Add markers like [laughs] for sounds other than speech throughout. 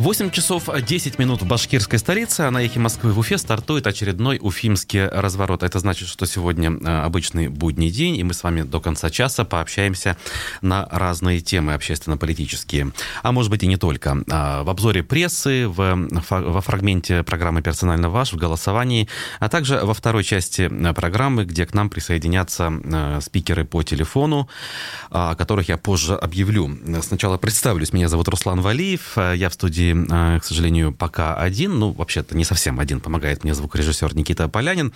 8 часов 10 минут в башкирской столице, а на эхе Москвы в Уфе стартует очередной уфимский разворот. Это значит, что сегодня э, обычный будний день, и мы с вами до конца часа пообщаемся на разные темы общественно-политические. А может быть и не только. А, в обзоре прессы, в, во фрагменте программы «Персонально ваш», в голосовании, а также во второй части э, программы, где к нам присоединятся э, спикеры по телефону, о которых я позже объявлю. Сначала представлюсь. Меня зовут Руслан Валиев. Я в студии студии, а, к сожалению, пока один. Ну, вообще-то не совсем один. Помогает мне звукорежиссер Никита Полянин.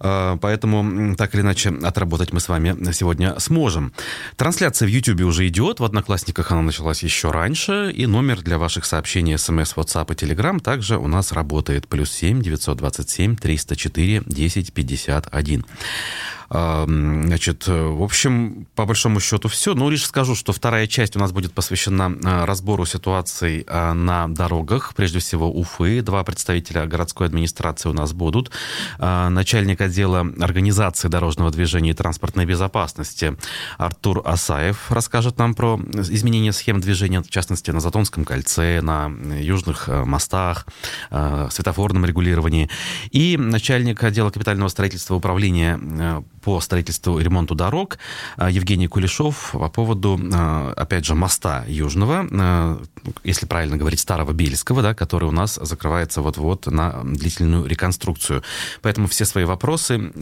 А, поэтому, так или иначе, отработать мы с вами сегодня сможем. Трансляция в YouTube уже идет. В Одноклассниках она началась еще раньше. И номер для ваших сообщений, смс, WhatsApp и Telegram также у нас работает. Плюс 7 927 304 10 51. Значит, в общем, по большому счету все. Ну, лишь скажу, что вторая часть у нас будет посвящена а, разбору ситуаций а, на дорогах. Прежде всего, Уфы. Два представителя городской администрации у нас будут. Начальник отдела организации дорожного движения и транспортной безопасности Артур Асаев расскажет нам про изменение схем движения, в частности, на Затонском кольце, на южных мостах, светофорном регулировании. И начальник отдела капитального строительства управления по строительству и ремонту дорог а, Евгений Кулешов по поводу, а, опять же, моста Южного, а, если правильно говорить, Старого Бельского, да, который у нас закрывается вот-вот на длительную реконструкцию. Поэтому все свои вопросы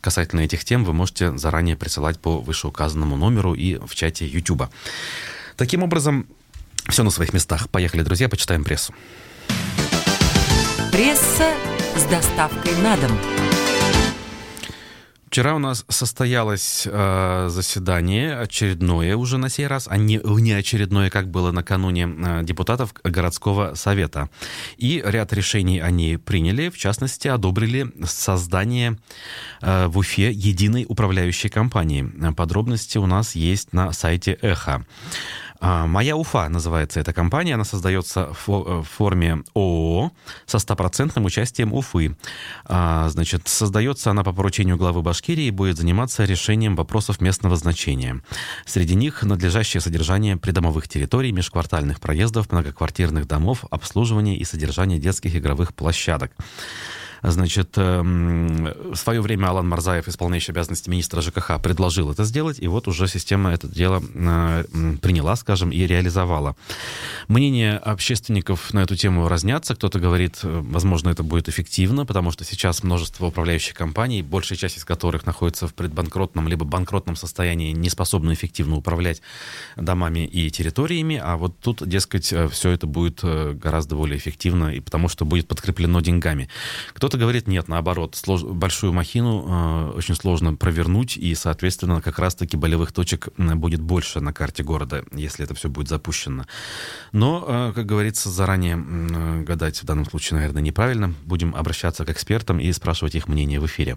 касательно этих тем вы можете заранее присылать по вышеуказанному номеру и в чате YouTube. Таким образом, все на своих местах. Поехали, друзья, почитаем прессу. Пресса с доставкой на дом. Вчера у нас состоялось э, заседание, очередное уже на сей раз, а не, не очередное, как было накануне э, депутатов городского совета. И ряд решений они приняли, в частности, одобрили создание э, в Уфе единой управляющей компании. Подробности у нас есть на сайте Эхо. А, «Моя Уфа» называется эта компания. Она создается э, в форме ООО со стопроцентным участием Уфы. А, значит, создается она по поручению главы Башкирии и будет заниматься решением вопросов местного значения. Среди них надлежащее содержание придомовых территорий, межквартальных проездов, многоквартирных домов, обслуживание и содержание детских игровых площадок. Значит, эм, в свое время Алан Марзаев, исполняющий обязанности министра ЖКХ, предложил это сделать, и вот уже система это дело э, приняла, скажем, и реализовала. Мнения общественников на эту тему разнятся. Кто-то говорит, э, возможно, это будет эффективно, потому что сейчас множество управляющих компаний, большая часть из которых находится в предбанкротном либо банкротном состоянии, не способны эффективно управлять домами и территориями, а вот тут, дескать, э, все это будет гораздо более эффективно, и потому что будет подкреплено деньгами. Кто-то кто-то говорит, нет, наоборот, слож... большую махину э, очень сложно провернуть, и, соответственно, как раз-таки болевых точек будет больше на карте города, если это все будет запущено. Но, э, как говорится, заранее э, гадать в данном случае, наверное, неправильно. Будем обращаться к экспертам и спрашивать их мнение в эфире.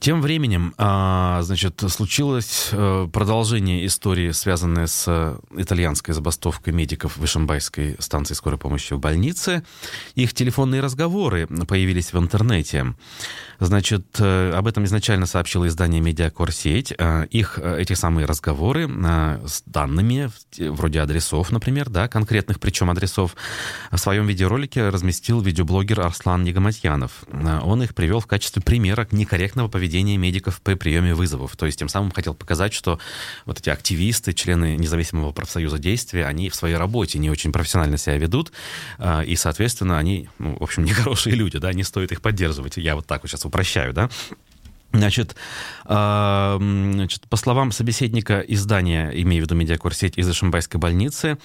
Тем временем, а, значит, случилось э, продолжение истории, связанной с э, итальянской забастовкой медиков в Ишимбайской станции скорой помощи в больнице. Их телефонные разговоры появились в интернете. Значит, э, об этом изначально сообщило издание «Медиакорсеть». Их, эти самые разговоры с данными, вроде адресов, например, да, конкретных причем адресов, в своем видеоролике разместил видеоблогер Арслан Негаматьянов. Он их привел в качестве примера некорректного поведения медиков при приеме вызовов. То есть тем самым хотел показать, что вот эти активисты, члены независимого профсоюза действия, они в своей работе не очень профессионально себя ведут, и, соответственно, они, ну, в общем, [laughs] нехорошие люди, да, не стоит их поддерживать. Я вот так вот сейчас упрощаю, да. Значит, а, значит, по словам собеседника издания, имею в виду медиакурсеть из Ишимбайской больницы,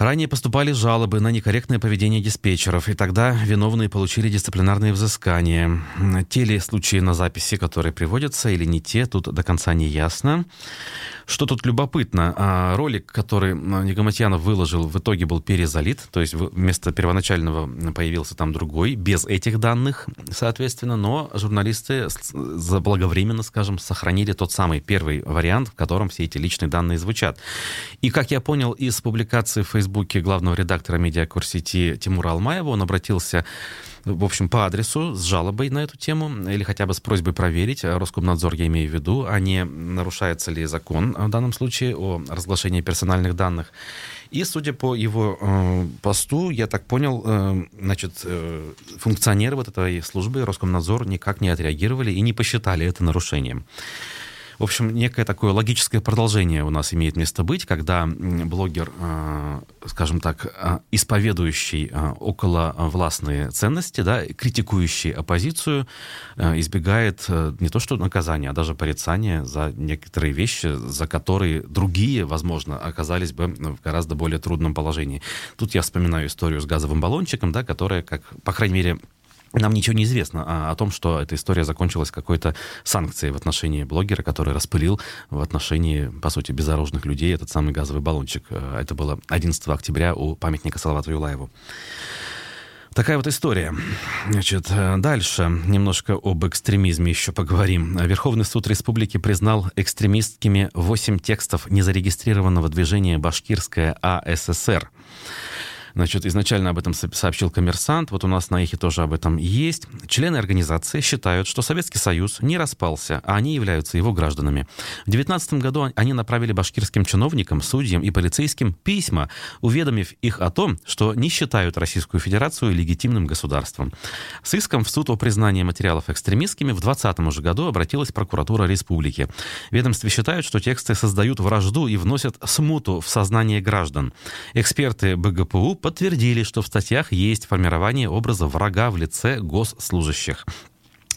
Ранее поступали жалобы на некорректное поведение диспетчеров, и тогда виновные получили дисциплинарные взыскания. Те ли случаи на записи, которые приводятся, или не те, тут до конца не ясно. Что тут любопытно, а, ролик, который Негаматьянов выложил, в итоге был перезалит, то есть вместо первоначального появился там другой, без этих данных, соответственно, но журналисты заблаговременно, скажем, сохранили тот самый первый вариант, в котором все эти личные данные звучат. И, как я понял из публикации в Facebook Фейсбуке главного редактора медиакурсети Тимура Алмаева. Он обратился в общем, по адресу с жалобой на эту тему или хотя бы с просьбой проверить, Роскомнадзор я имею в виду, а не нарушается ли закон в данном случае о разглашении персональных данных. И, судя по его э, посту, я так понял, э, значит, э, функционеры вот этой службы Роскомнадзор никак не отреагировали и не посчитали это нарушением. В общем, некое такое логическое продолжение у нас имеет место быть, когда блогер, э, скажем так, э, исповедующий э, около властные ценности, да, критикующий оппозицию, избегает не то что наказания, а даже порицания за некоторые вещи, за которые другие, возможно, оказались бы в гораздо более трудном положении. Тут я вспоминаю историю с газовым баллончиком, да, которая, как, по крайней мере, нам ничего не известно а, о том, что эта история закончилась какой-то санкцией в отношении блогера, который распылил в отношении, по сути, безоружных людей этот самый газовый баллончик. Э, это было 11 октября у памятника Салавату Юлаеву. Такая вот история. Значит, э, дальше немножко об экстремизме еще поговорим. Верховный суд республики признал экстремистскими 8 текстов незарегистрированного движения «Башкирская АССР». Значит, изначально об этом сообщил коммерсант, вот у нас на Эхе тоже об этом есть. Члены организации считают, что Советский Союз не распался, а они являются его гражданами. В 19 году они направили башкирским чиновникам, судьям и полицейским письма, уведомив их о том, что не считают Российскую Федерацию легитимным государством. С иском в суд о признании материалов экстремистскими в 2020 же году обратилась прокуратура республики. Ведомстве считают, что тексты создают вражду и вносят смуту в сознание граждан. Эксперты БГПУ подтвердили, что в статьях есть формирование образа врага в лице госслужащих.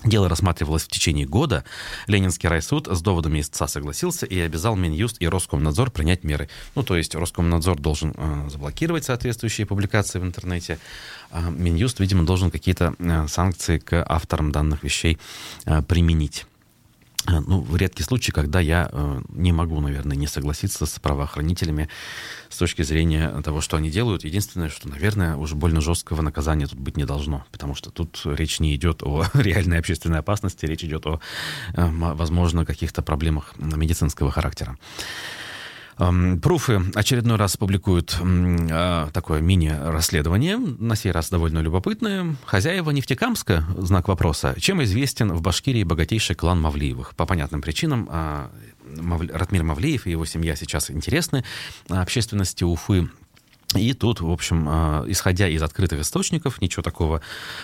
Дело рассматривалось в течение года. Ленинский райсуд с доводами истца согласился и обязал Минюст и Роскомнадзор принять меры. Ну, то есть Роскомнадзор должен э, заблокировать соответствующие публикации в интернете, а Минюст, видимо, должен какие-то э, санкции к авторам данных вещей э, применить. Э, ну, в редкий случай, когда я э, не могу, наверное, не согласиться с правоохранителями с точки зрения того, что они делают. Единственное, что, наверное, уже больно жесткого наказания тут быть не должно, потому что тут речь не идет о [laughs] реальной общественной опасности, речь идет о, э, возможно, каких-то проблемах медицинского характера. Пруфы очередной раз публикуют а, такое мини-расследование, на сей раз довольно любопытное. Хозяева Нефтекамска, знак вопроса, чем известен в Башкирии богатейший клан Мавлиевых? По понятным причинам а, Ратмир Мавлиев и его семья сейчас интересны общественности Уфы и тут, в общем, а, исходя из открытых источников, ничего такого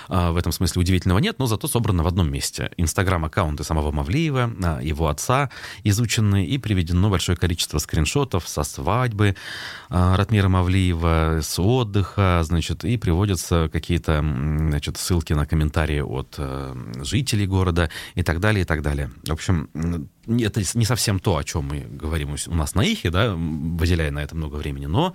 а, в этом смысле удивительного нет, но зато собрано в одном месте. Инстаграм-аккаунты самого Мавлиева, а, его отца изучены, и приведено большое количество скриншотов со свадьбы Ратмира Мавлиева, с отдыха, значит, и приводятся какие-то, значит, ссылки на комментарии от жителей города и так далее, и так далее. В общем, это не совсем то, о чем мы говорим у нас на Ихе, да, выделяя на это много времени, но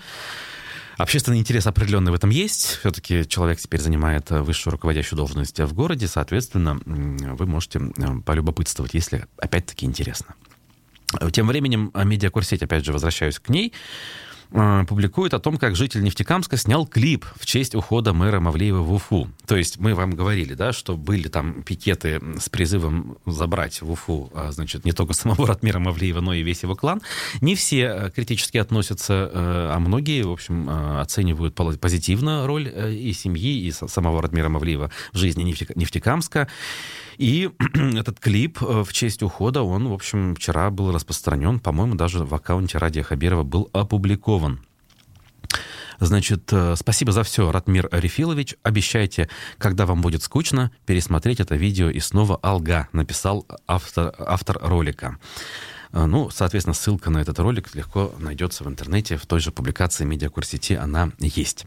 Общественный интерес определенный в этом есть. Все-таки человек теперь занимает э, высшую руководящую должность в городе. Соответственно, вы можете э, полюбопытствовать, если опять-таки интересно. Тем временем медиакурсеть, опять же, возвращаюсь к ней, Э, публикует о том, как житель Нефтекамска снял клип в честь ухода мэра Мавлеева в Уфу. То есть мы вам говорили, да, что были там пикеты с призывом забрать в Уфу, а, значит, не только [laughs] самого Ратмира Мавлеева, но и весь его клан. Не все э, критически относятся, э, а многие, в общем, оценивают позитивно роль и семьи, и самого Ратмира Мавлеева в жизни Нефтекамска. И [clears throat] этот клип в честь ухода, он, в общем, вчера был распространен, по-моему, даже в аккаунте Радия Хабирова был опубликован. Значит, э, спасибо за все, Ратмир Рефилович. Обещайте, когда вам будет скучно, пересмотреть это видео и снова «Алга», написал автор, автор ролика. Э, ну, соответственно, ссылка на этот ролик легко найдется в интернете, в той же публикации Медиакурс она есть.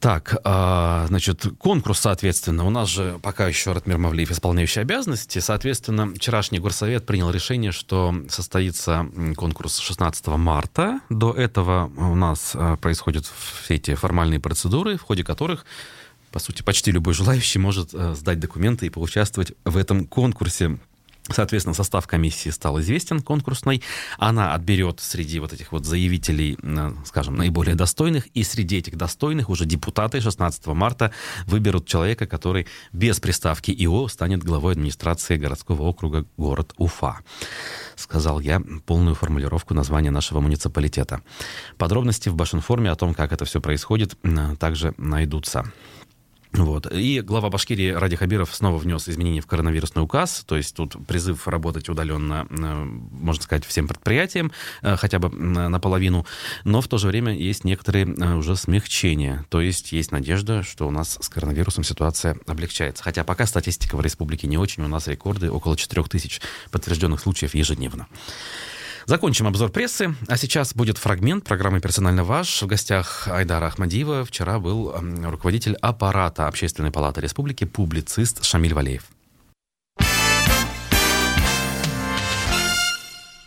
Так, а, значит, конкурс, соответственно, у нас же пока еще Ратмир Мавлиев исполняющий обязанности. Соответственно, вчерашний горсовет принял решение, что состоится конкурс 16 марта. До этого у нас а, происходят все эти формальные процедуры, в ходе которых по сути, почти любой желающий может а, сдать документы и поучаствовать в этом конкурсе. Соответственно, состав комиссии стал известен, конкурсной. Она отберет среди вот этих вот заявителей, э, скажем, наиболее достойных, и среди этих достойных уже депутаты 16 марта выберут человека, который без приставки ИО станет главой администрации городского округа город Уфа. Сказал я полную формулировку названия нашего муниципалитета. Подробности в Башинформе о том, как это все происходит, э, также найдутся. Вот. И глава Башкирии Ради Хабиров снова внес изменения в коронавирусный указ, то есть тут призыв работать удаленно, э, можно сказать, всем предприятиям, э, хотя бы наполовину, но в то же время есть некоторые э, уже смягчения, то есть есть надежда, что у нас с коронавирусом ситуация облегчается. Хотя пока статистика в республике не очень, у нас рекорды около 4 тысяч подтвержденных случаев ежедневно. Закончим обзор прессы. А сейчас будет фрагмент программы «Персонально ваш». В гостях Айдара Ахмадиева вчера был руководитель аппарата Общественной палаты республики, публицист Шамиль Валеев.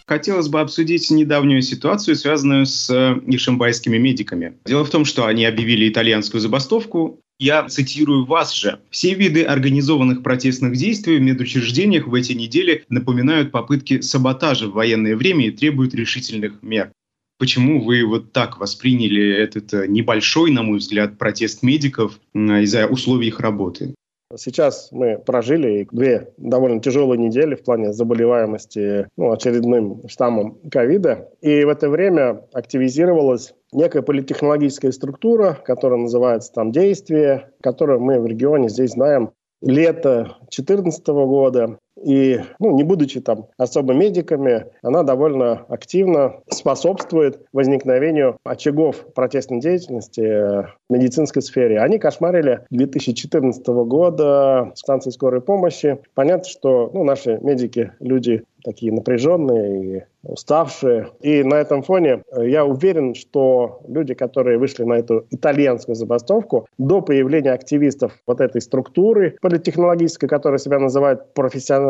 Хотелось бы обсудить недавнюю ситуацию, связанную с э, ишимбайскими медиками. Дело в том, что они объявили итальянскую забастовку, я цитирую вас же. Все виды организованных протестных действий в медучреждениях в эти недели напоминают попытки саботажа в военное время и требуют решительных мер. Почему вы вот так восприняли этот э, небольшой, на мой взгляд, протест медиков из-за условий их работы? Сейчас мы прожили две довольно тяжелые недели в плане заболеваемости ну, очередным штаммом ковида. И в это время активизировалась некая политтехнологическая структура, которая называется там «Действие», которую мы в регионе здесь знаем лето 2014 года. И, ну, не будучи там особо медиками, она довольно активно способствует возникновению очагов протестной деятельности в медицинской сфере. Они кошмарили 2014 года станции скорой помощи. Понятно, что ну, наши медики люди такие напряженные и уставшие. И на этом фоне э, я уверен, что люди, которые вышли на эту итальянскую забастовку, до появления активистов вот этой структуры политтехнологической, которая себя называет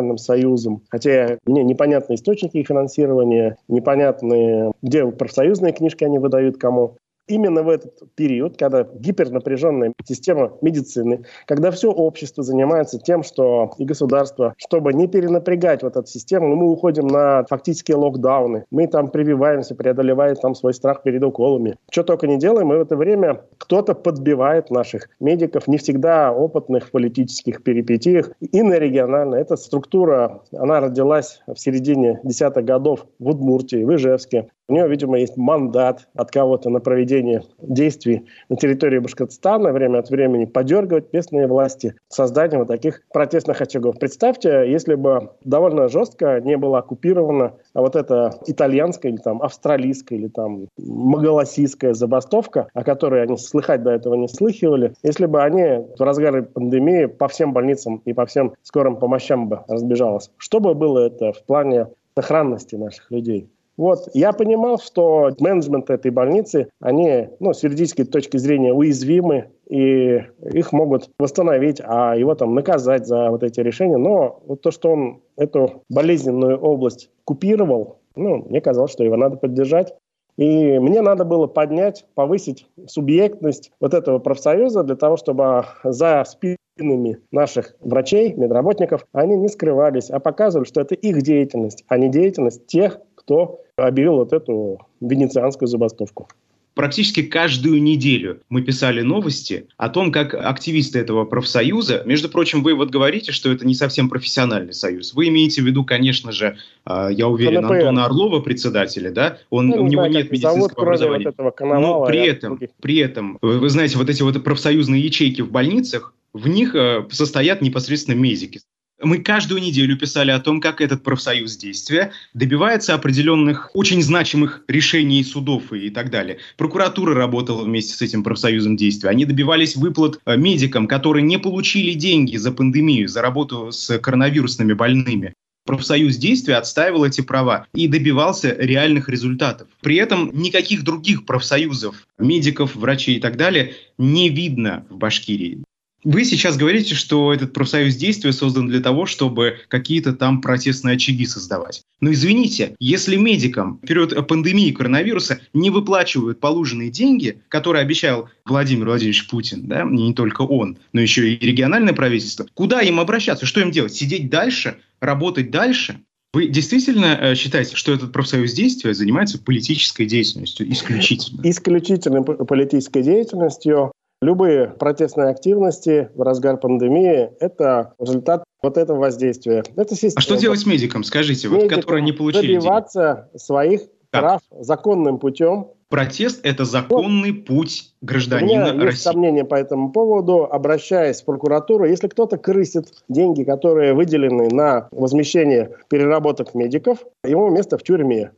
профессиональным союзом, хотя мне непонятны источники их финансирования, непонятны, где профсоюзные книжки они выдают кому, именно в этот период, когда гипернапряженная система медицины, когда все общество занимается тем, что и государство, чтобы не перенапрягать вот эту систему, мы уходим на фактические локдауны, мы там прививаемся, преодолеваем там свой страх перед уколами. Что только не делаем, и в это время кто-то подбивает наших медиков, не всегда опытных в политических перипетиях, и на регионально. Эта структура, она родилась в середине десятых годов в Удмуртии, в Ижевске. У него, видимо, есть мандат от кого-то на проведение действий на территории Башкортостана, время от времени подергивать местные власти созданием вот таких протестных очагов. Представьте, если бы довольно жестко не было оккупировано а вот эта итальянская или там австралийская или там магаласийская забастовка, о которой они слыхать до этого не слыхивали, если бы они в разгаре пандемии по всем больницам и по всем скорым помощам бы разбежалось, что бы было это в плане сохранности наших людей? Вот, я понимал, что менеджмент этой больницы, они, ну, с юридической точки зрения уязвимы, и их могут восстановить, а его там наказать за вот эти решения. Но вот то, что он эту болезненную область купировал, ну, мне казалось, что его надо поддержать. И мне надо было поднять, повысить субъектность вот этого профсоюза для того, чтобы за спинами наших врачей, медработников, они не скрывались, а показывали, что это их деятельность, а не деятельность тех, кто объявил вот эту венецианскую забастовку. Практически каждую неделю мы писали новости о том, как активисты этого профсоюза, между прочим, вы вот говорите, что это не совсем профессиональный союз. Вы имеете в виду, конечно же, а, я уверен, КНПР. Антона Орлова, председателя, да? Он, ну, у него нет медицинского зовут, образования. Вот этого Коновала, Но при этом, при этом, вы, вы знаете, вот эти вот профсоюзные ячейки в больницах, в них э, состоят непосредственно медики. Мы каждую неделю писали о том, как этот профсоюз действия добивается определенных очень значимых решений судов и, так далее. Прокуратура работала вместе с этим профсоюзом действия. Они добивались выплат э, медикам, которые не получили деньги за пандемию, за работу с коронавирусными больными. Профсоюз действия отстаивал эти права и добивался реальных результатов. При этом никаких других профсоюзов, медиков, врачей и так далее не видно в Башкирии. Вы сейчас говорите, что этот профсоюз действия создан для того, чтобы какие-то там протестные очаги создавать. Но извините, если медикам в период пандемии коронавируса не выплачивают положенные деньги, которые обещал Владимир Владимирович Путин, да, не только он, но еще и региональное правительство, куда им обращаться, что им делать? Сидеть дальше, работать дальше? Вы действительно э, считаете, что этот профсоюз действия занимается политической деятельностью исключительно? Исключительно политической деятельностью. Любые протестные активности в разгар пандемии – это результат вот этого воздействия. Это система. А что делать с медикам, скажите, вот, которые не получили добиваться денег? своих как? прав законным путем. Протест – это законный вот. путь гражданина У меня есть сомнения по этому поводу. Обращаясь в прокуратуру, если кто-то крысит деньги, которые выделены на возмещение переработок медиков, ему место в тюрьме.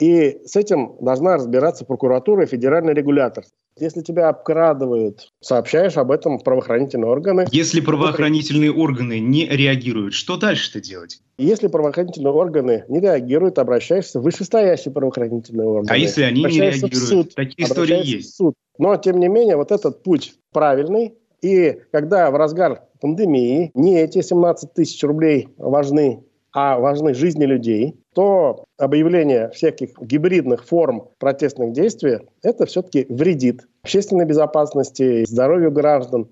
И с этим должна разбираться прокуратура и федеральный регулятор. Если тебя обкрадывают, сообщаешь об этом в правоохранительные органы. Если правоохранительные органы не реагируют, что дальше-то делать? Если правоохранительные органы не реагируют, обращаешься в вышестоящие правоохранительные органы. А если они не реагируют? Суд, Такие истории есть. В суд. Но, тем не менее, вот этот путь правильный. И когда в разгар пандемии не эти 17 тысяч рублей важны, а важны жизни людей, то объявление всяких гибридных форм протестных действий это все-таки вредит общественной безопасности, здоровью граждан,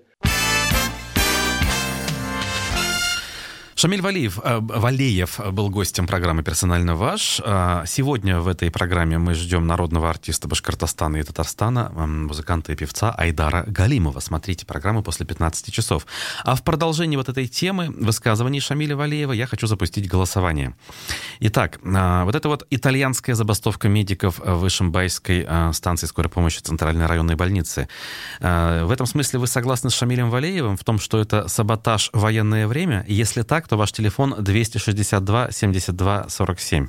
Шамиль Валиев, э, Валеев был гостем программы «Персонально ваш». А, сегодня в этой программе мы ждем народного артиста Башкортостана и Татарстана, музыканта и певца Айдара Галимова. Смотрите программу после 15 часов. А в продолжении вот этой темы высказываний Шамиля Валеева я хочу запустить голосование. Итак, вот эта вот итальянская забастовка медиков в Ишимбайской станции скорой помощи Центральной районной больницы. В этом смысле вы согласны с Шамилем Валеевым в том, что это саботаж военное время? Если так, то ваш телефон 262 72 47.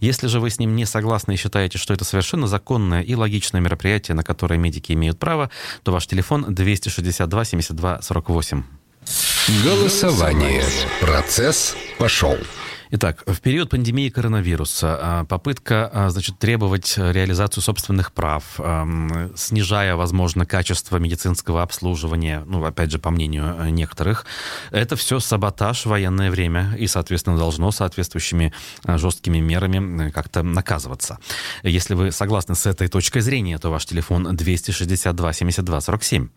Если же вы с ним не согласны и считаете, что это совершенно законное и логичное мероприятие, на которое медики имеют право, то ваш телефон 262 72 48. Голосование. Процесс пошел. Итак, в период пандемии коронавируса а, попытка а, значит, требовать реализацию собственных прав, снижая, возможно, качество медицинского обслуживания, ну, опять же, по мнению э, некоторых, это все саботаж в военное время и, соответственно, должно соответствующими а, жесткими мерами э, как-то наказываться. Если вы согласны с этой точкой зрения, то ваш телефон 262 72 47.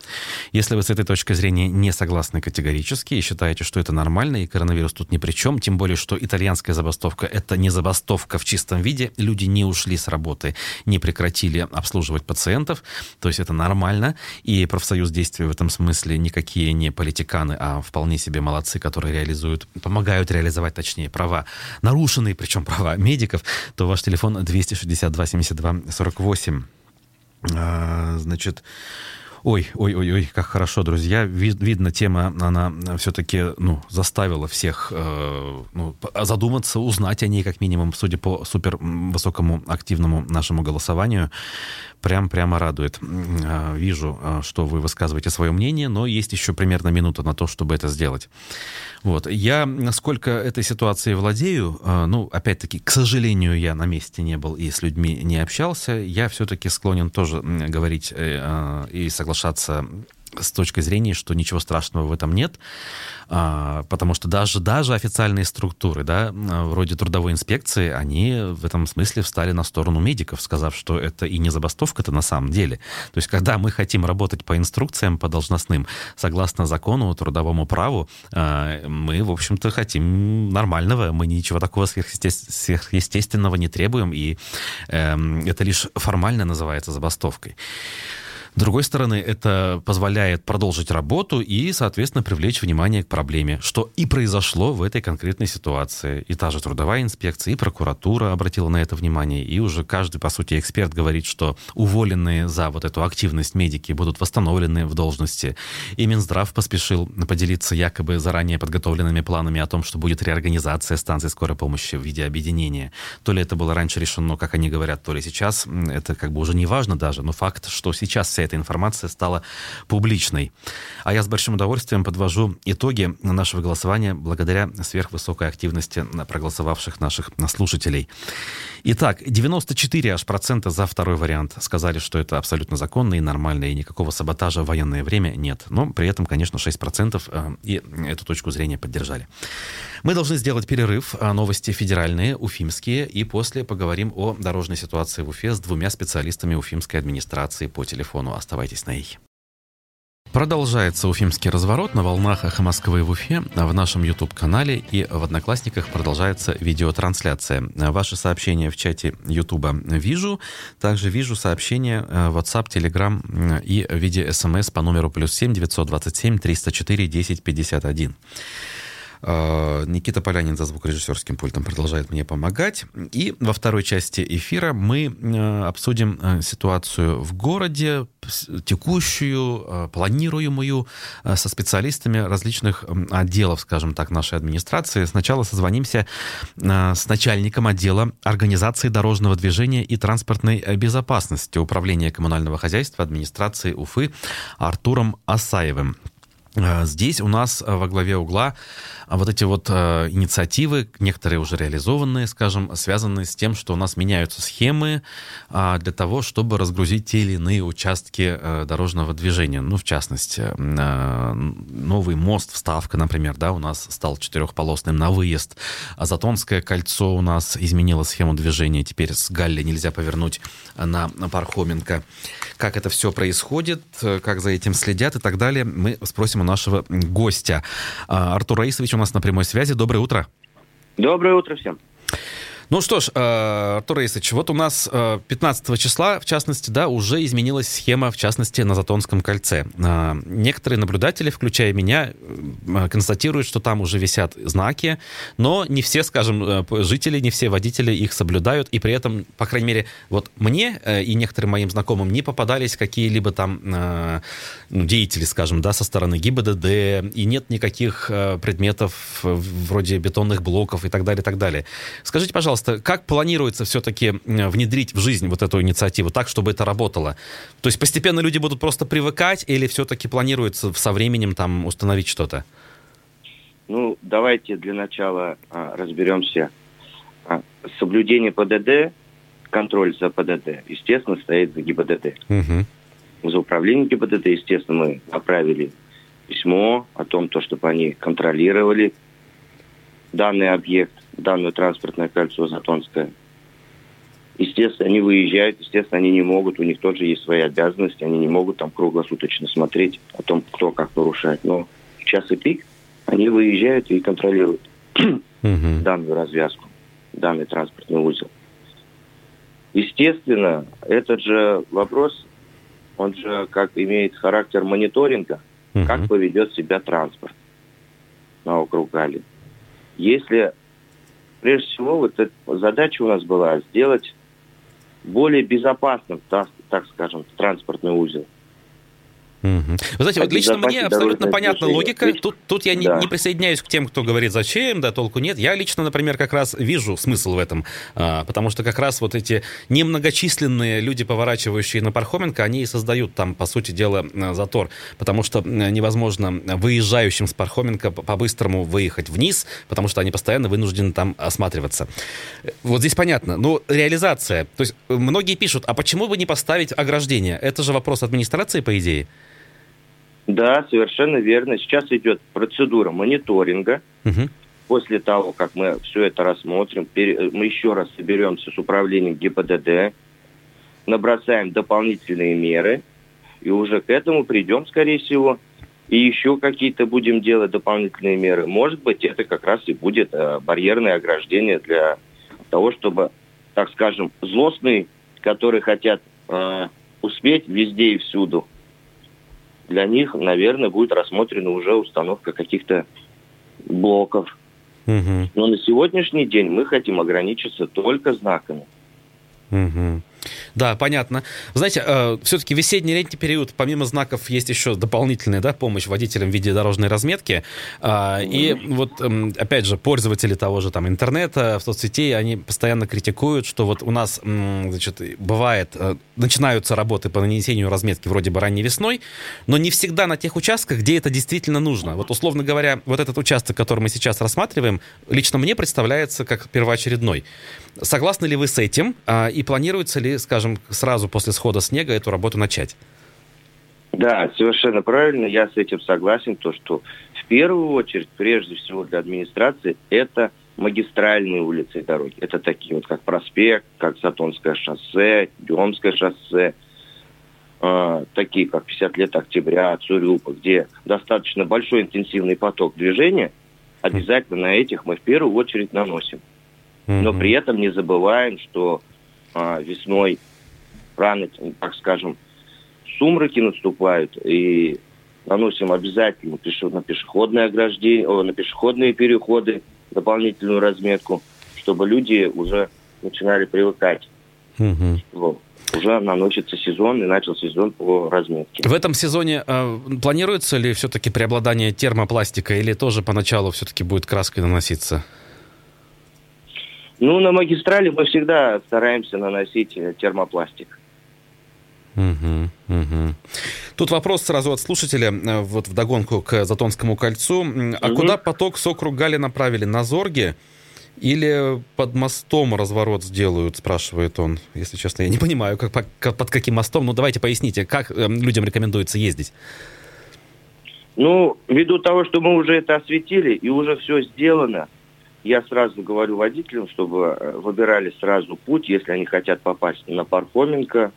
Если вы с этой точкой зрения не согласны категорически и считаете, что это нормально и коронавирус тут ни при чем, тем более, что итальянцы итальянская забастовка – это не забастовка в чистом виде. Люди не ушли с работы, не прекратили обслуживать пациентов. То есть это нормально. И профсоюз действия в этом смысле никакие не политиканы, а вполне себе молодцы, которые реализуют, помогают реализовать, точнее, права, нарушенные, причем права медиков, то ваш телефон 262 72 48. А, значит, Ой, ой, ой, ой, как хорошо, друзья. Вид, видно, тема, она все-таки ну, заставила всех э, ну, задуматься, узнать о ней, как минимум, судя по супер высокому активному нашему голосованию. Прям, прямо радует. Э, вижу, э, что вы высказываете свое мнение, но есть еще примерно минута на то, чтобы это сделать. Вот. Я, насколько этой ситуацией владею, э, ну, опять-таки, к сожалению, я на месте не был и с людьми не общался, я все-таки склонен тоже говорить и соглашаться соглашаться с точки зрения, что ничего страшного в этом нет, а, потому что даже, даже официальные структуры, да, вроде трудовой инспекции, они в этом смысле встали на сторону медиков, сказав, что это и не забастовка-то на самом деле. То есть, когда мы хотим работать по инструкциям, по должностным, согласно закону, трудовому праву, а, мы, в общем-то, хотим нормального, мы ничего такого сверхъестественного не требуем, и эм, это лишь формально называется забастовкой. С другой стороны, это позволяет продолжить работу и, соответственно, привлечь внимание к проблеме, что и произошло в этой конкретной ситуации. И та же трудовая инспекция, и прокуратура обратила на это внимание, и уже каждый, по сути, эксперт говорит, что уволенные за вот эту активность медики будут восстановлены в должности. И Минздрав поспешил поделиться якобы заранее подготовленными планами о том, что будет реорганизация станций скорой помощи в виде объединения. То ли это было раньше решено, как они говорят, то ли сейчас. Это как бы уже не важно даже, но факт, что сейчас вся вся эта информация стала публичной. А я с большим удовольствием подвожу итоги нашего голосования благодаря сверхвысокой активности проголосовавших наших слушателей. Итак, 94 аж процента за второй вариант сказали, что это абсолютно законно и нормально, и никакого саботажа в военное время нет. Но при этом, конечно, 6% э, и эту точку зрения поддержали. Мы должны сделать перерыв. А, новости федеральные, уфимские, и после поговорим о дорожной ситуации в Уфе с двумя специалистами уфимской администрации по телефону. Оставайтесь на их. Продолжается уфимский разворот на волнах «Эхо Москвы» в Уфе, в нашем YouTube-канале и в Одноклассниках продолжается видеотрансляция. Ваши сообщения в чате YouTube вижу. Также вижу сообщения в WhatsApp, Telegram и в виде смс по номеру плюс 7 927 304 1051. Э, Никита Полянин за звукорежиссерским пультом продолжает мне помогать. И во второй части эфира мы э, обсудим э, ситуацию в городе, текущую, планируемую, со специалистами различных отделов, скажем так, нашей администрации. Сначала созвонимся с начальником отдела организации дорожного движения и транспортной безопасности Управления коммунального хозяйства администрации Уфы Артуром Асаевым. Здесь у нас во главе угла а вот эти вот э, инициативы, некоторые уже реализованные, скажем, связанные с тем, что у нас меняются схемы э, для того, чтобы разгрузить те или иные участки э, дорожного движения. Ну, в частности, э, новый мост, вставка, например, да, у нас стал четырехполосным на выезд, а Затонское кольцо у нас изменило схему движения, теперь с Галли нельзя повернуть на Пархоменко. Как это все происходит, как за этим следят и так далее, мы спросим у нашего гостя. А, Артур Раисович у нас на прямой связи. Доброе утро. Доброе утро всем. Ну что ж, э, Артур Раисович, вот у нас 15 э, числа, в частности, да, уже изменилась схема, в частности, на Затонском кольце. Э, некоторые наблюдатели, включая меня, констатируют, что там уже висят знаки, но не все, скажем, жители, не все водители их соблюдают, и при этом, по крайней мере, вот мне и некоторым моим знакомым не попадались какие-либо там ну, деятели, скажем, да, со стороны ГИБДД, и нет никаких предметов вроде бетонных блоков и так далее, и так далее. Скажите, пожалуйста, пожалуйста, как планируется все-таки внедрить в жизнь вот эту инициативу так, чтобы это работало? То есть постепенно люди будут просто привыкать или все-таки планируется со временем там установить что-то? Ну, давайте для начала а, разберемся. А, соблюдение ПДД, контроль за ПДД, естественно, стоит за ГИБДД. Угу. За управление ГИБДД, естественно, мы направили письмо о том, то, чтобы они контролировали данный объект данное транспортное кольцо Затонское. Естественно, они выезжают, естественно, они не могут, у них тоже есть свои обязанности, они не могут там круглосуточно смотреть о том, кто как нарушает. Но в час и пик они выезжают и контролируют [clears throat] данную развязку, данный транспортный узел. Естественно, этот же вопрос, он же как имеет характер мониторинга, как поведет себя транспорт на округ Гали. Если прежде всего, вот эта задача у нас была сделать более безопасным, так, так скажем, транспортный узел. Вы знаете, вот лично мне абсолютно понятна логика. Тут, тут я да. не, не присоединяюсь к тем, кто говорит, зачем, да, толку нет. Я лично, например, как раз вижу смысл в этом, а, потому что как раз вот эти немногочисленные люди, поворачивающие на Пархоменко, они и создают там, по сути дела, затор, потому что невозможно выезжающим с Пархоменко по-быстрому выехать вниз, потому что они постоянно вынуждены там осматриваться. Вот здесь понятно. Но реализация, то есть многие пишут, а почему бы не поставить ограждение? Это же вопрос администрации, по идее. Да, совершенно верно. Сейчас идет процедура мониторинга. Угу. После того, как мы все это рассмотрим, мы еще раз соберемся с управлением ГИБДД, набросаем дополнительные меры, и уже к этому придем, скорее всего, и еще какие-то будем делать дополнительные меры. Может быть, это как раз и будет э, барьерное ограждение для того, чтобы, так скажем, злостные, которые хотят э, успеть везде и всюду, для них, наверное, будет рассмотрена уже установка каких-то блоков. Угу. Но на сегодняшний день мы хотим ограничиться только знаками. Угу. Да, понятно. Знаете, э, все-таки весенний летний период, помимо знаков, есть еще дополнительная да, помощь водителям в виде дорожной разметки. Э, и вот, э, опять же, пользователи того же там интернета, в соцсетей, они постоянно критикуют, что вот у нас, э, значит, бывает, э, начинаются работы по нанесению разметки вроде бы ранней весной, но не всегда на тех участках, где это действительно нужно. Вот, условно говоря, вот этот участок, который мы сейчас рассматриваем, лично мне представляется как первоочередной. Согласны ли вы с этим? Э, и планируется ли, скажем, сразу после схода снега эту работу начать? Да, совершенно правильно, я с этим согласен, то, что в первую очередь, прежде всего для администрации, это магистральные улицы и дороги. Это такие вот, как проспект, как Затонское шоссе, Демское шоссе, э, такие, как 50 лет октября, Цурюпа, где достаточно большой интенсивный поток движения, обязательно на этих мы в первую очередь наносим. Но при этом не забываем, что э, весной рано, так скажем, сумраки наступают, и наносим обязательно на пешеходные ограждения, на пешеходные переходы дополнительную разметку, чтобы люди уже начинали привыкать. Угу. Вот. Уже наносится сезон, и начал сезон по разметке. В этом сезоне э, планируется ли все-таки преобладание термопластика, или тоже поначалу все-таки будет краской наноситься? Ну, на магистрали мы всегда стараемся наносить э, термопластик. Угу, угу. Тут вопрос сразу от слушателя, э, вот в догонку к Затонскому кольцу. А угу. куда поток с округ Гали направили? На Зорге? Или под мостом разворот сделают, спрашивает он. Если честно, я не понимаю, как, как, под каким мостом. Ну, давайте поясните, как э, людям рекомендуется ездить? Ну, ввиду того, что мы уже это осветили и уже все сделано, я сразу говорю водителям, чтобы э, выбирали сразу путь, если они хотят попасть на Пархоменко,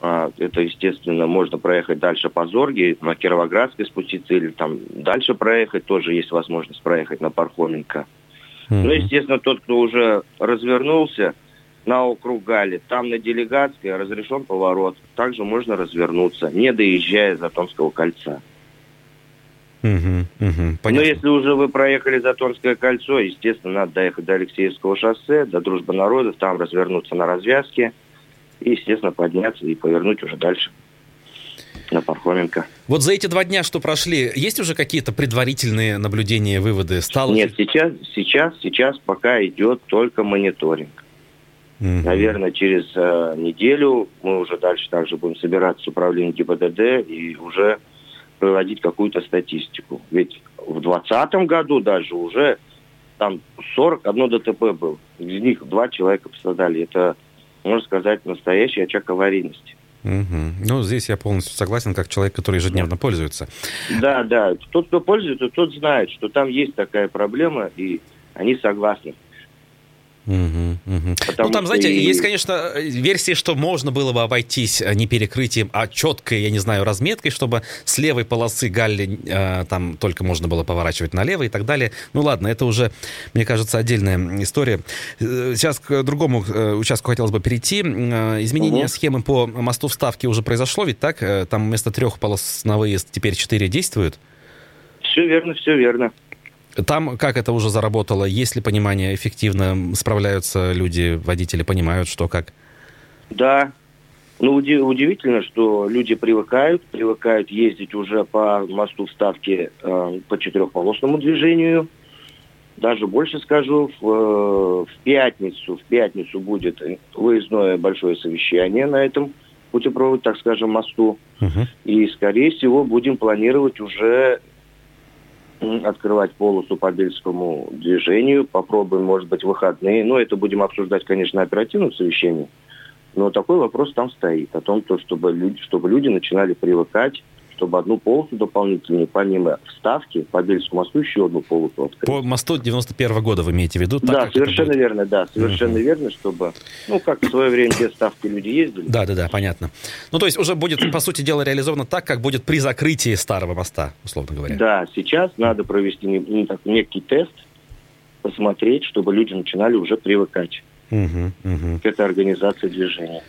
а, это, естественно, можно проехать дальше по Зорге, на Кировоградской спуститься или там дальше проехать. Тоже есть возможность проехать на Пархоменко. Mm-hmm. Ну, естественно, тот, кто уже развернулся на округ Гали, там на Делегатской разрешен поворот. Также можно развернуться, не доезжая Затонского кольца. Угу, угу, Но если уже вы проехали Затонское кольцо, естественно, надо доехать до Алексеевского шоссе, до Дружбы народов, там развернуться на развязке – и, естественно, подняться и повернуть уже дальше на Пархоменко. Вот за эти два дня, что прошли, есть уже какие-то предварительные наблюдения, выводы? Стало Нет, сейчас, сейчас, сейчас пока идет только мониторинг. Угу. Наверное, через э, неделю мы уже дальше также будем собираться с управлением ГИБДД и уже проводить какую-то статистику. Ведь в 2020 году даже уже там 41 ДТП был. Из них два человека пострадали. Это можно сказать, настоящий очаг аварийности. Угу. Ну, здесь я полностью согласен, как человек, который ежедневно пользуется. Да, да. Тот, кто пользуется, тот знает, что там есть такая проблема, и они согласны. Угу, угу. ну, там, знаете, и... есть, конечно, версии, что можно было бы обойтись э, не перекрытием, а четкой, я не знаю, разметкой, чтобы с левой полосы Галли э, там только можно было поворачивать налево и так далее. Ну ладно, это уже, мне кажется, отдельная история. Э, сейчас к другому э, участку хотелось бы перейти. Изменение угу. схемы по мосту вставки уже произошло, ведь так? Там вместо трех полос на выезд теперь четыре действуют? Все верно, все верно. Там как это уже заработало? Есть ли понимание, эффективно справляются люди, водители, понимают, что как? Да. Ну, удивительно, что люди привыкают, привыкают ездить уже по мосту вставки э, по четырехполосному движению. Даже больше скажу, в, э, в пятницу, в пятницу будет выездное большое совещание на этом путепроводе, так скажем, мосту. Uh-huh. И, скорее всего, будем планировать уже открывать полосу по Бельскому движению. Попробуем, может быть, выходные. Но это будем обсуждать, конечно, на оперативном совещании. Но такой вопрос там стоит. О том, то, чтобы, люди, чтобы люди начинали привыкать чтобы одну полосу дополнительную, помимо вставки, по Бельскому мосту еще одну полосу открыть. По мосту 91 -го года вы имеете в виду? Так, да, совершенно верно, да, совершенно uh-huh. верно, чтобы, ну, как в свое время без ставки люди ездили. Да, да, да, понятно. Ну, то есть уже будет, по сути дела, реализовано так, как будет при закрытии старого моста, условно говоря. Да, сейчас надо провести некий тест, посмотреть, чтобы люди начинали уже привыкать uh-huh, uh-huh. к этой организации движения.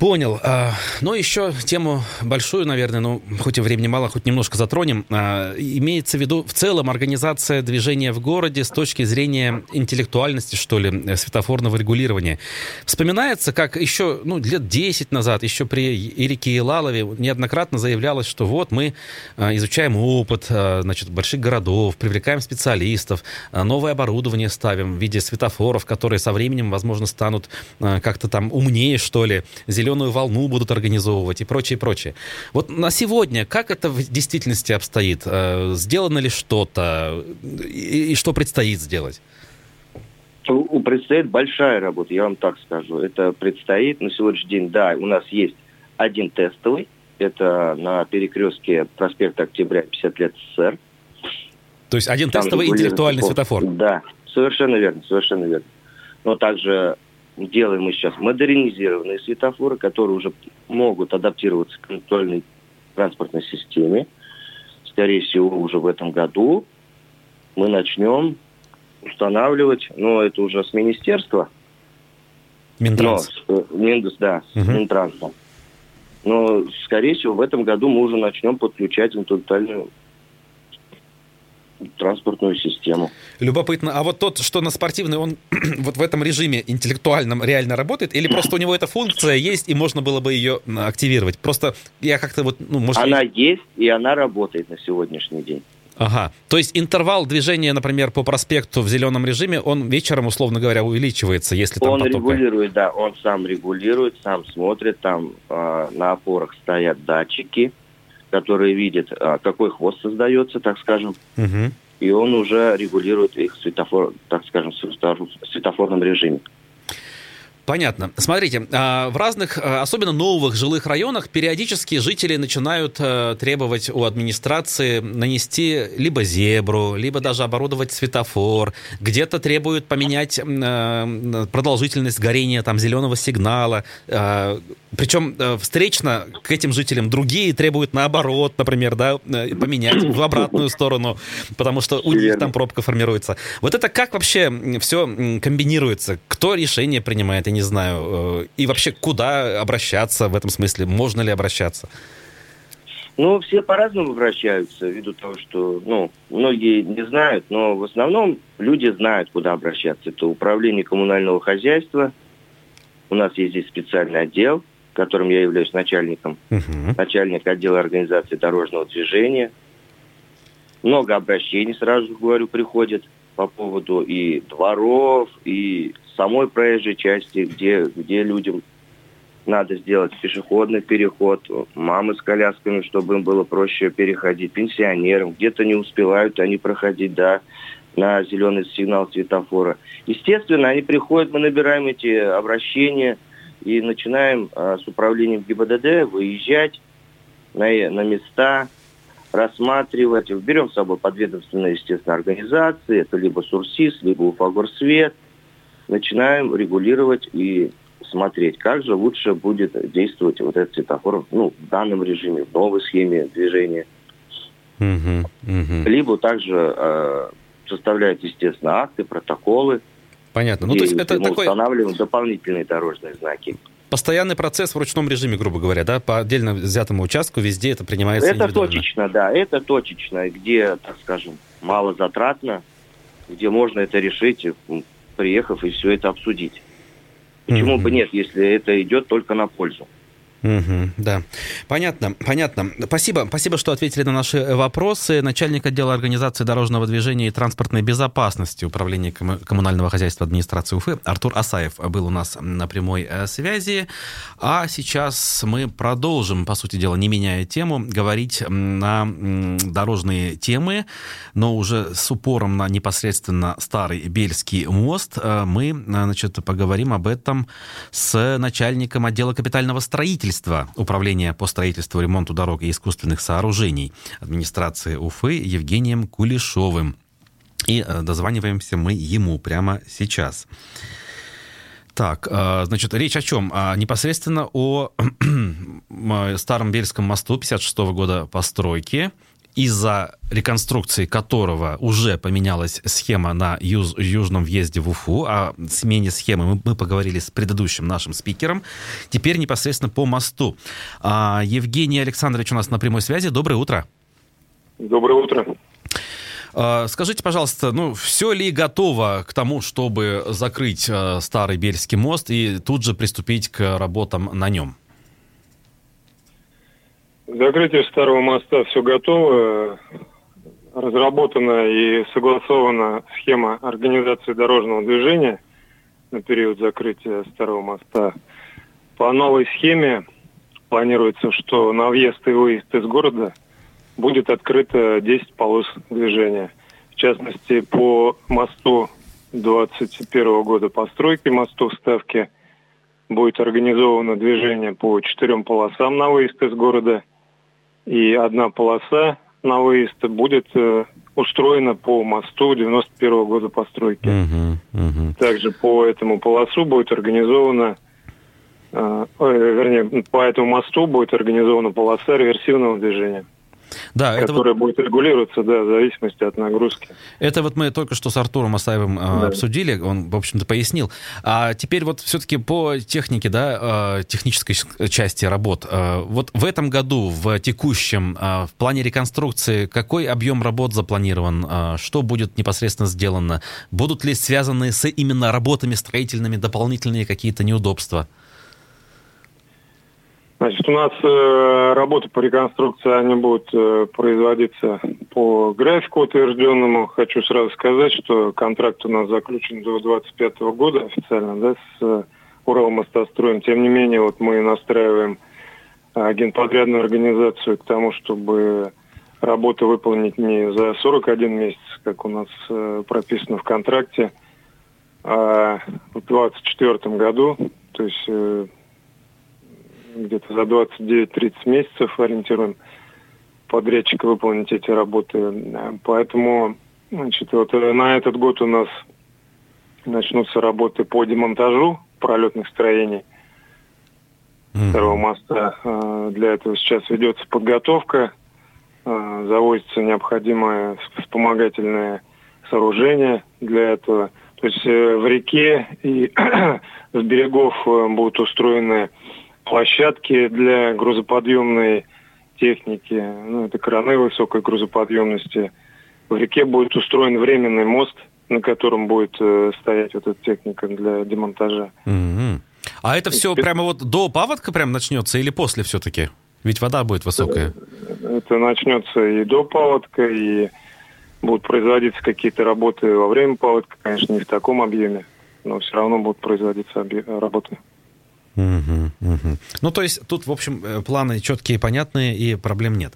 Понял. А, ну, еще тему большую, наверное, ну, хоть и времени мало, хоть немножко затронем. А, имеется в виду в целом организация движения в городе с точки зрения интеллектуальности, что ли, э, светофорного регулирования. Вспоминается, как еще ну, лет 10 назад, еще при Ирике Илалове неоднократно заявлялось, что вот мы а, изучаем опыт значит, больших городов, привлекаем специалистов, новое оборудование ставим в виде светофоров, которые со временем, возможно, станут как-то там умнее, что ли, зеленые зеленую волну будут организовывать и прочее, прочее. Вот на сегодня как это в действительности обстоит? Э, сделано ли что-то? И, и что предстоит сделать? У Предстоит большая работа, я вам так скажу. Это предстоит на сегодняшний день, да, у нас есть один тестовый, это на перекрестке проспекта Октября 50 лет СССР. То есть один Там тестовый интеллектуальный светофор? Да, совершенно верно, совершенно верно. Но также делаем мы сейчас модернизированные светофоры, которые уже могут адаптироваться к актуальной транспортной системе. Скорее всего, уже в этом году мы начнем устанавливать, но это уже с министерства. Минтранс. Но, Миндус, да, угу. с Минтрансом. Но, скорее всего, в этом году мы уже начнем подключать интеллектуальную транспортную систему. Любопытно. А вот тот, что на спортивный, он [clears throat] вот в этом режиме интеллектуальном реально работает? Или просто у него эта функция есть, и можно было бы ее активировать? Просто я как-то вот... Ну, может, она есть, и она работает на сегодняшний день. Ага. То есть интервал движения, например, по проспекту в зеленом режиме, он вечером, условно говоря, увеличивается, если там Он поток... регулирует, да, он сам регулирует, сам смотрит, там э, на опорах стоят датчики, которые видят, а, какой хвост создается, так скажем, угу. и он уже регулирует их светофор, так скажем, в светофорном режиме. Понятно. Смотрите, а, в разных, а, особенно новых жилых районах, периодически жители начинают э, требовать у администрации нанести либо зебру, либо даже оборудовать светофор. Где-то требуют поменять э, продолжительность горения там, зеленого сигнала. Э, Причем встречно к этим жителям другие требуют наоборот, например, да, поменять в обратную сторону, потому что у них там пробка формируется. Вот это как вообще все комбинируется? Кто решение принимает? Я не знаю. Э, и вообще, куда обращаться в этом смысле? Можно ли обращаться? Ну, все по-разному обращаются, ввиду того, что, ну, многие не знают, но в основном люди знают, куда обращаться. Это управление коммунального хозяйства. У нас есть здесь специальный отдел, которым я являюсь начальником. Uh-huh. Начальник отдела организации дорожного движения. Много обращений, сразу говорю, приходит по поводу и дворов, и самой проезжей части, где, где людям надо сделать пешеходный переход, мамы с колясками, чтобы им было проще переходить, пенсионерам, где-то не успевают они проходить, да, на зеленый сигнал светофора. Естественно, они приходят, мы набираем эти обращения и начинаем а, с управлением ГИБДД выезжать на, на места, рассматривать. Берем с собой подведомственные, естественно, организации, это либо Сурсис, либо Уфагорсвет, начинаем регулировать и смотреть, как же лучше будет действовать вот этот светофор ну, в данном режиме, в новой схеме движения. Угу, угу. Либо также э, составляют, естественно, акты, протоколы. Понятно. Ну, то есть это мы такой... устанавливаем дополнительные дорожные знаки. Постоянный процесс в ручном режиме, грубо говоря, да, по отдельно взятому участку везде это принимается Это точечно, да, это точечно, где, так скажем, мало затратно, где можно это решить приехав и все это обсудить. Почему mm-hmm. бы нет, если это идет только на пользу? Угу, да, понятно, понятно. Спасибо, спасибо, что ответили на наши вопросы. Начальник отдела организации дорожного движения и транспортной безопасности Управления коммунального хозяйства администрации Уфы Артур Асаев был у нас на прямой э, связи. А сейчас мы продолжим, по сути дела, не меняя тему, говорить на дорожные темы, но уже с упором на непосредственно старый Бельский мост. Э, мы, значит, поговорим об этом с начальником отдела капитального строительства строительства Управления по строительству, ремонту дорог и искусственных сооружений администрации Уфы Евгением Кулешовым. И э, дозваниваемся мы ему прямо сейчас. Так, э, значит, речь о чем? Непосредственно о [clears throat] старом Бельском мосту 56 -го года постройки из-за реконструкции которого уже поменялась схема на юз, южном въезде в Уфу. О смене схемы мы, мы поговорили с предыдущим нашим спикером. Теперь непосредственно по мосту. А, Евгений Александрович у нас на прямой связи. Доброе утро. Доброе утро. А, скажите, пожалуйста, ну все ли готово к тому, чтобы закрыть а, старый Бельский мост и тут же приступить к работам на нем? Закрытие старого моста все готово. Разработана и согласована схема организации дорожного движения на период закрытия старого моста. По новой схеме планируется, что на въезд и выезд из города будет открыто 10 полос движения. В частности, по мосту 2021 года постройки мосту в Ставке будет организовано движение по четырем полосам на выезд из города – и одна полоса на выезд будет э, устроена по мосту 91 -го года постройки. Uh-huh, uh-huh. Также по этому полосу будет организована, э, э, вернее, по этому мосту будет организована полоса реверсивного движения. Да, которая вот... будет регулироваться, да, в зависимости от нагрузки. Это вот мы только что с Артуром Асаевым э, да. обсудили, он, в общем-то, пояснил. А теперь вот все-таки по технике, да, э, технической части работ. Э, вот в этом году, в текущем, в плане реконструкции, какой объем работ запланирован? Что будет непосредственно сделано? Будут ли связаны с именно работами строительными дополнительные какие-то неудобства? Значит, у нас э, работы по реконструкции, они будут э, производиться по графику утвержденному. Хочу сразу сказать, что контракт у нас заключен до 2025 года официально, да, с э, Уралмостостроем. Тем не менее, вот мы настраиваем э, генподрядную организацию к тому, чтобы работу выполнить не за 41 месяц, как у нас э, прописано в контракте, а в 2024 году. То есть э, где-то за 29-30 месяцев ориентируем подрядчика выполнить эти работы. Поэтому значит, вот э, на этот год у нас начнутся работы по демонтажу пролетных строений второго моста. Э, для этого сейчас ведется подготовка, э, завозится необходимое вспомогательное сооружение для этого. То есть в реке и [clears throat] с берегов будут устроены площадки для грузоподъемной техники, ну, это краны высокой грузоподъемности. В реке будет устроен временный мост, на котором будет э, стоять вот эта техника для демонтажа. Mm-hmm. А это все это... прямо вот до паводка прям начнется или после все-таки? Ведь вода будет высокая. Это начнется и до паводка, и будут производиться какие-то работы во время паводка, конечно, не в таком объеме, но все равно будут производиться работы. Угу, угу. Ну, то есть тут, в общем, э, планы четкие, понятные, и проблем нет.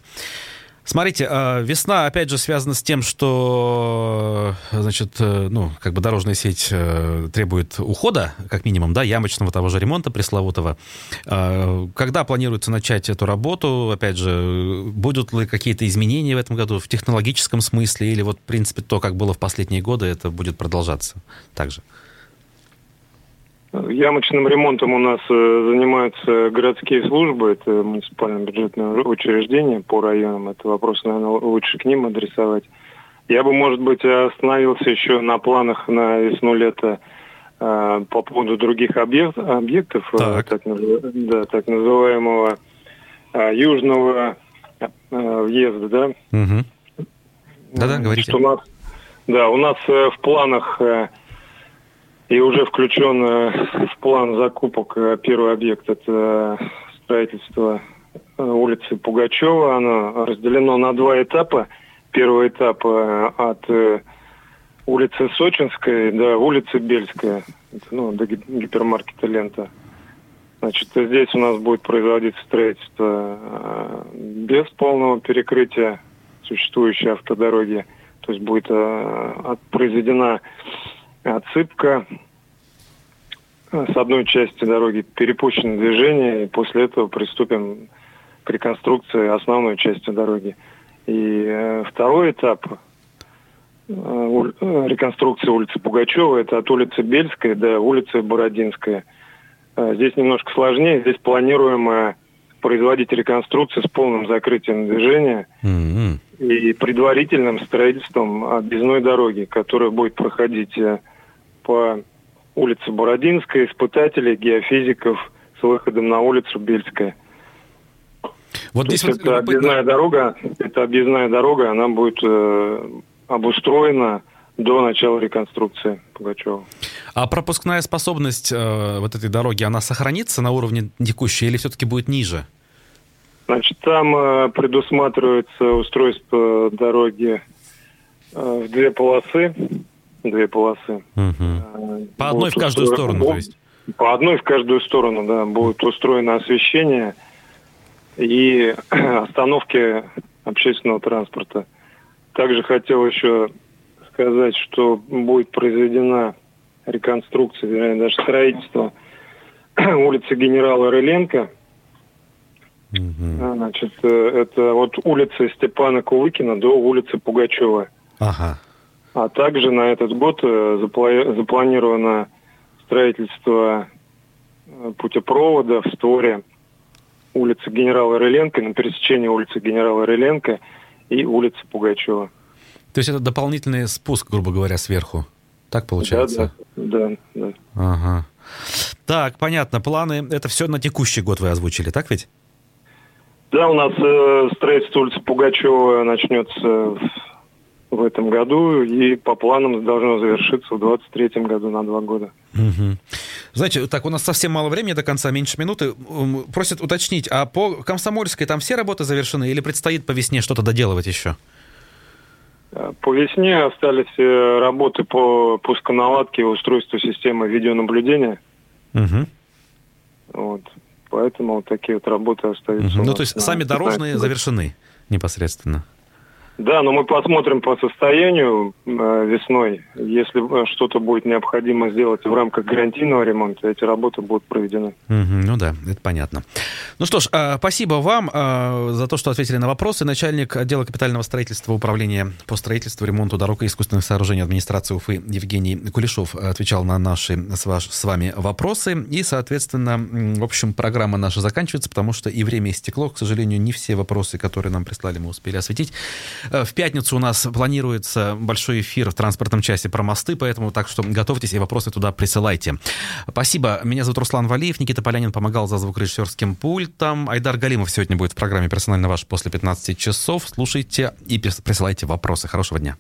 Смотрите, а, весна, опять же, связана с тем, что, значит, э, ну, как бы дорожная сеть э, требует ухода, как минимум, да, ямочного того же ремонта пресловутого. Когда планируется начать эту работу? Опять же, будут ли какие-то изменения в этом году в технологическом смысле? Или вот, в принципе, то, как было в последние годы, это будет продолжаться также? Ямочным ремонтом у нас э, занимаются городские службы, это муниципальное бюджетное учреждение по районам. Это вопрос, наверное, лучше к ним адресовать. Я бы, может быть, остановился еще на планах на весну-лето э, по поводу других объект, объектов, э, так. Так, да, так называемого э, южного э, въезда, да? Угу. Да-да, говорите. Что у нас, да, у нас в планах... И уже включен э, в план закупок э, первый объект – это строительство э, улицы Пугачева. Оно разделено на два этапа. Первый этап от улицы Сочинской до улицы Бельская, ну, до гипермаркета «Лента». Значит, здесь у нас будет производиться строительство без полного перекрытия существующей автодороги. То есть будет произведена отсыпка э, с одной части дороги перепущено движение, и после этого приступим к реконструкции основной части дороги. И э, второй этап э, э, реконструкции улицы Пугачева, это от улицы Бельской до улицы Бородинская. Э, здесь немножко сложнее, здесь планируем производить реконструкцию с полным закрытием движения mm-hmm. и предварительным строительством объездной дороги, которая будет проходить э, по улице Бородинская, испытателей, геофизиков с выходом на улицу Бельская. Вот здесь вот это объездная дорога, это объездная дорога, она будет э, обустроена до начала реконструкции Пугачева. А пропускная способность э, вот этой дороги, она сохранится на уровне текущей или все-таки будет ниже? Значит, там э, предусматривается устройство дороги э, в две полосы. Две полосы. Угу. По одной в каждую устро... сторону, то есть? По одной в каждую сторону, да. Будет устроено освещение и [clears throat] остановки общественного транспорта. Также хотел еще сказать, что будет произведена реконструкция, вернее, даже строительство [clears throat] улицы генерала Рыленко. Угу. Значит, э, это вот улица Степана Кулыкина до улицы Пугачева. Ага. А также на этот год э, запланировано строительство путепровода в Сторе улицы генерала Рыленко, на пересечении улицы генерала Рыленко и улицы Пугачева. То есть это дополнительный спуск, грубо говоря, сверху? Так получается? Да, да, да. Ага. Так, понятно. Планы, это все на текущий год вы озвучили, так ведь? Да, у нас э, строительство улицы Пугачева начнется в этом году и по планам должно завершиться в 2023 году на два года. Угу. Знаете, так, у нас совсем мало времени до конца, меньше минуты. Просят уточнить, а по Комсомольской там все работы завершены или предстоит по весне что-то доделывать еще? По весне остались э, работы по пусконаладке и устройству системы видеонаблюдения. Угу. Вот. Поэтому вот такие вот работы остаются. Угу. Ну, то есть сами дорожные завершены непосредственно? Да, но мы посмотрим по состоянию э, весной. Если э, что-то будет необходимо сделать в рамках гарантийного ремонта, эти работы будут проведены. Mm-hmm, ну да, это понятно. Ну что ж, э, спасибо вам за то, что ответили на вопросы. Начальник отдела капитального строительства Управления по строительству, ремонту дорог и искусственных сооружений администрации Уфы Евгений Кулешов отвечал на наши с, ваш, с вами вопросы. И, соответственно, в общем, программа наша заканчивается, потому что и время истекло. К сожалению, не все вопросы, которые нам прислали, мы успели осветить. Э, в пятницу у нас планируется большой эфир в транспортном часе про мосты, поэтому так что готовьтесь и вопросы туда присылайте. Спасибо. Меня зовут Руслан Валиев. Никита Полянин помогал за звукорежиссерским пультом. Айдар Галимов сегодня будет в программе «Персонально ваш» после 15 часов. Слушайте и присылайте вопросы. Хорошего дня.